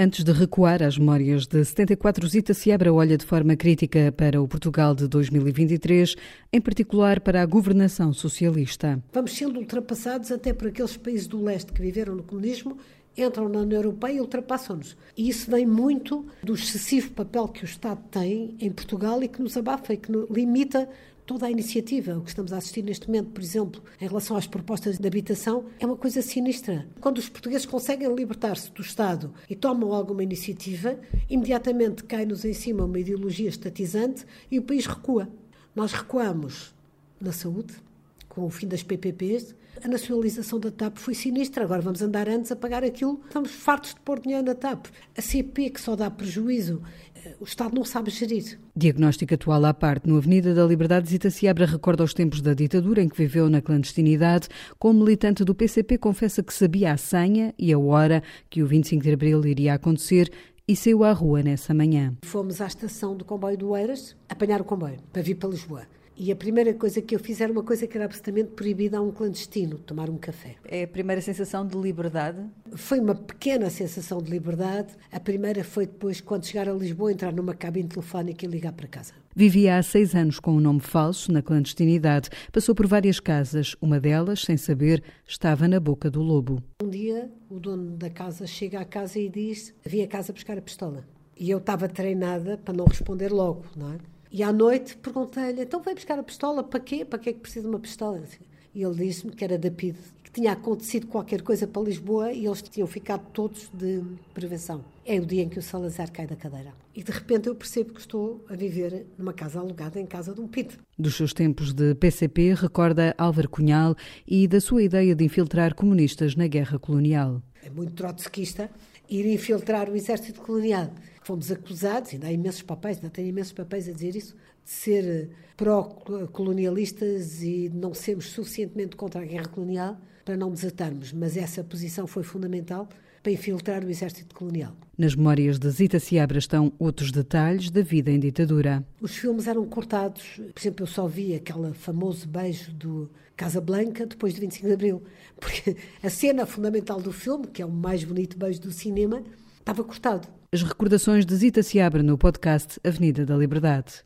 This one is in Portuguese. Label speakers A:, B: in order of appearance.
A: Antes de recuar às memórias de 74, Zita Seabra olha de forma crítica para o Portugal de 2023, em particular para a governação socialista.
B: Vamos sendo ultrapassados até por aqueles países do leste que viveram no comunismo entram na União Europeia e ultrapassam-nos. E isso vem muito do excessivo papel que o Estado tem em Portugal e que nos abafa e que limita toda a iniciativa. O que estamos a assistir neste momento, por exemplo, em relação às propostas de habitação, é uma coisa sinistra. Quando os portugueses conseguem libertar-se do Estado e tomam alguma iniciativa, imediatamente cai-nos em cima uma ideologia estatizante e o país recua. Nós recuamos na saúde, com o fim das PPPs, a nacionalização da TAP foi sinistra. Agora vamos andar antes a pagar aquilo. Estamos fartos de pôr dinheiro na TAP. A CP, que só dá prejuízo, eh, o Estado não sabe gerir.
A: Diagnóstico atual à parte. No Avenida da Liberdade, Zita Seabra recorda os tempos da ditadura em que viveu na clandestinidade. Como militante do PCP, confessa que sabia a senha e a hora que o 25 de abril iria acontecer e saiu à rua nessa manhã.
B: Fomos à estação do comboio do Eiras apanhar o comboio para vir para Lisboa. E a primeira coisa que eu fiz era uma coisa que era absolutamente proibida a um clandestino, tomar um café.
A: É a primeira sensação de liberdade?
B: Foi uma pequena sensação de liberdade. A primeira foi depois, quando chegar a Lisboa, entrar numa cabine telefónica e ligar para casa.
A: Vivia há seis anos com um nome falso, na clandestinidade. Passou por várias casas. Uma delas, sem saber, estava na boca do lobo.
B: Um dia, o dono da casa chega à casa e diz: Vim a casa buscar a pistola. E eu estava treinada para não responder logo, não é? E à noite perguntei-lhe: então vai buscar a pistola? Para quê? Para que é que precisa de uma pistola? E ele disse-me que era da PID, que tinha acontecido qualquer coisa para Lisboa e eles tinham ficado todos de prevenção. É o dia em que o Salazar cai da cadeira. E de repente eu percebo que estou a viver numa casa alugada em casa de um PID.
A: Dos seus tempos de PCP, recorda Álvaro Cunhal e da sua ideia de infiltrar comunistas na guerra colonial.
B: É muito trotskista ir infiltrar o exército colonial fomos acusados, ainda há imensos papéis, ainda tenho imensos papéis a dizer isso, de ser pró-colonialistas e de não sermos suficientemente contra a guerra colonial para não desertarmos. Mas essa posição foi fundamental para infiltrar o exército colonial.
A: Nas memórias de Zita Seabra estão outros detalhes da vida em ditadura.
B: Os filmes eram cortados. Por exemplo, eu só vi aquele famoso beijo do Casablanca depois de 25 de Abril. Porque a cena fundamental do filme, que é o mais bonito beijo do cinema, estava cortado.
A: As recordações de Zita Seabra no podcast Avenida da Liberdade.